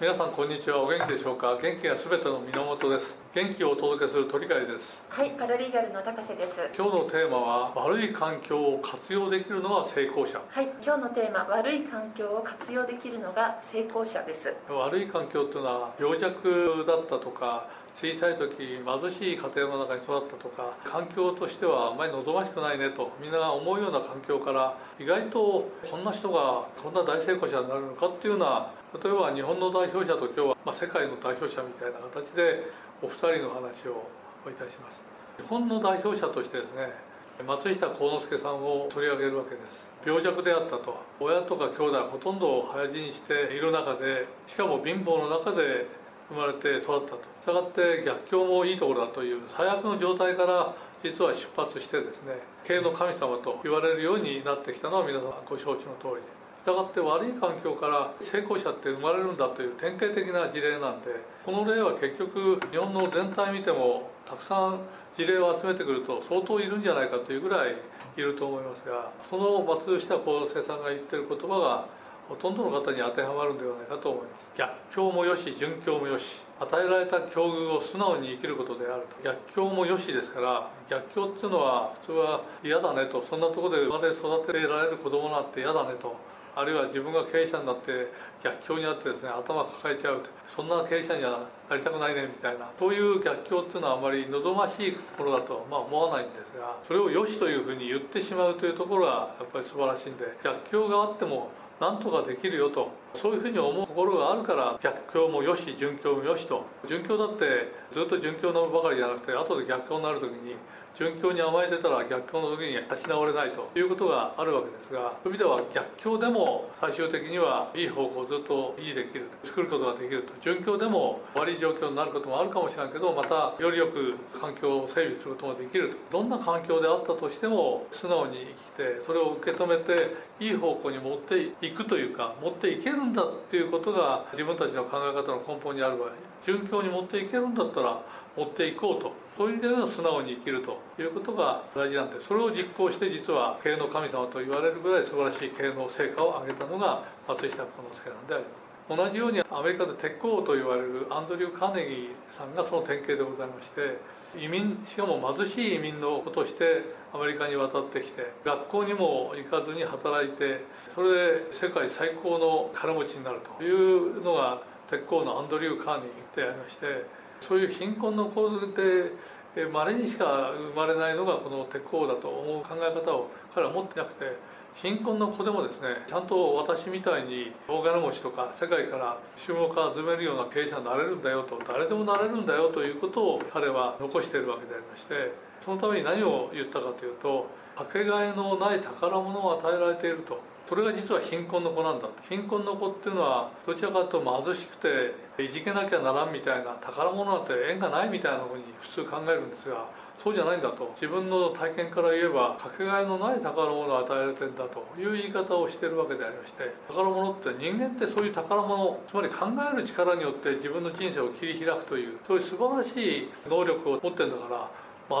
皆さんこんにちは。お元気でしょうか？元気がすべての源です。元気をお届けする鳥飼です。はいパラリーガルの高瀬です。今日のテーマは悪い環境を活用できるのが成功者。はい今日のテーマ悪い環境を活用できるのが成功者です。悪い環境っていうのは病弱だったとか小さい時貧しい家庭の中に育ったとか環境としてはあまり望ましくないねとみんなが思うような環境から意外とこんな人がこんな大成功者になるのかっていうような例えば日本の代表者と今日は、まあ、世界の代表者みたいな形でお二人の話をいたします。日本の代表者としてですね松下幸之助さんを取り上げるわけです。病弱であったと。親とか兄弟はほとんど早死にしている中でしかも貧乏の中で生まれて育ったとしたがって逆境もいいところだという最悪の状態から実は出発してですね経営の神様と言われるようになってきたのは皆さんご承知の通りで。したがって悪い環境から成功者って生まれるんだという典型的な事例なんでこの例は結局日本の全体見てもたくさん事例を集めてくると相当いるんじゃないかというぐらいいると思いますがその松下幸之助さんが言ってる言葉がほとんどの方に当てはまるんではないかと思います。逆境もよし順境もよし。与えられた境遇を素直に生きることであると。逆境もよしですから逆境っていうのは普通は嫌だねと。そんなところで生まれ育てられる子供なんて嫌だねと。あるいは自分が経営者になって逆境にあってですね頭抱えちゃうとそんな経営者にはなりたくないねみたいな。そういう逆境っていうのはあまり望ましいものだとまあ思わないんですがそれを良しというふうに言ってしまうというところがやっぱり素晴らしいんで逆境があってもなんとかできるよと。そういうふうに思う心があるから逆境もよし殉教もよしと。殉教だってずっと順境なばかりじゃなくて後で逆境になる時に順境に甘えてたら逆境の時に立ち直れないということがあるわけですがそういう意味では逆境でも最終的にはいい方向をずっと維持できる作ることができると順境でも悪い状況になることもあるかもしれないけどまたよりよく環境を整備することができるとどんな環境であったとしても素直に生きてそれを受け止めていい方向に持っていくというか持っていけるんだっていうことが自分たちの考え方の根本にある場合順境に持っていけるんだったら持っていこうと。そういう意味での素直に生きるということが大事なんでそれを実行して実は経営の神様と言われるぐらい素晴らしい経営の成果を上げたのが松下幸之助なんであります。同じようにアメリカで鉄鋼と言われるアンドリュー・カーネギーさんがその典型でございまして移民しかも貧しい移民の子としてアメリカに渡ってきて学校にも行かずに働いてそれで世界最高の金持ちになるというのが鉄鋼のアンドリュー・カーネギーでありましてそういう貧困の子でまれにしか生まれないのがこの鉄鋼だと思う考え方を彼は持ってなくて貧困の子でもですねちゃんと私みたいに大金持ちとか世界から注目を集めるような経営者になれるんだよと誰でもなれるんだよということを彼は残しているわけでありましてそのために何を言ったかというとかけがえのない宝物を与えられていると。それが実は貧困の子なんだ。貧困の子っていうのはどちらかというと貧しくていじけなきゃならんみたいな宝物なんて縁がないみたいなふうに普通考えるんですがそうじゃないんだと。自分の体験から言えばかけがえのない宝物を与えられてんだという言い方をしてるわけでありまして宝物って人間ってそういう宝物つまり考える力によって自分の人生を切り開くというそういう素晴らしい能力を持ってるんだから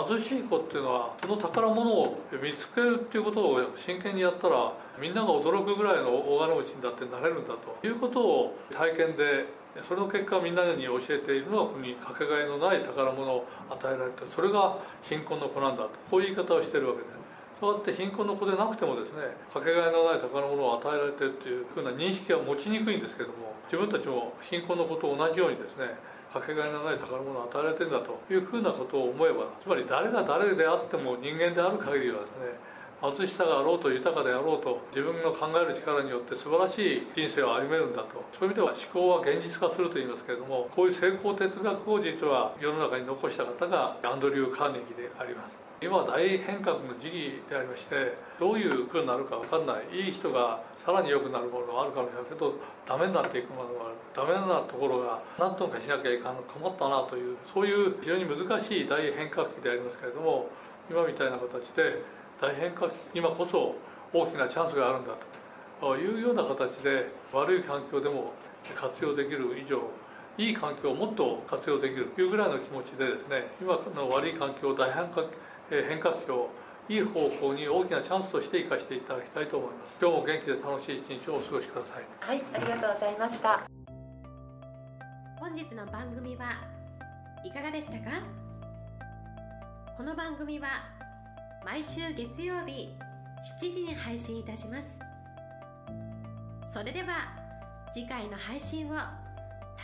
貧しい子っていうのはその宝物を見つけるっていうことを真剣にやったらみんなが驚くぐらいの大金持ちにだってなれるんだということを体験でそれの結果みんなに教えているのはここにかけがえのない宝物を与えられてそれが貧困の子なんだと。こういう言い方をしてるわけで。そうやって貧困の子でなくてもですねかけがえのない宝物を与えられてるっていうふうな認識は持ちにくいんですけども自分たちも貧困の子と同じようにですねかけがえのない宝物を与えられてんだというふうなことを思えばつまり誰が誰であっても人間である限りはですね貧しさがあろうと豊かであろうと自分の考える力によって素晴らしい人生を歩めるんだとそういう意味では思考は現実化すると言いますけれどもこういう成功哲学を実は世の中に残した方がアンドリュー・カーネギーであります。今は大変革の時期でありましてどういう風になるか分かんないいい人がさらに良くなるものがあるかもしれないけどダメになっていくものがある。ダメなところが何とかしなきゃいかんの困ったなというそういう非常に難しい大変革期でありますけれども今みたいな形で大変革期今こそ大きなチャンスがあるんだと。いうような形で悪い環境でも活用できる以上いい環境をもっと活用できるというぐらいの気持ちでですね今の悪い環境大変革変革期をいい方向に大きなチャンスとして生かしていただきたいと思います。今日も元気で楽しい一日をお過ごしください。はいありがとうございました。本日の番組はいかがでしたか？この番組は毎週月曜日7時に配信いたします。それでは次回の配信を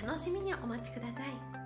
楽しみにお待ちください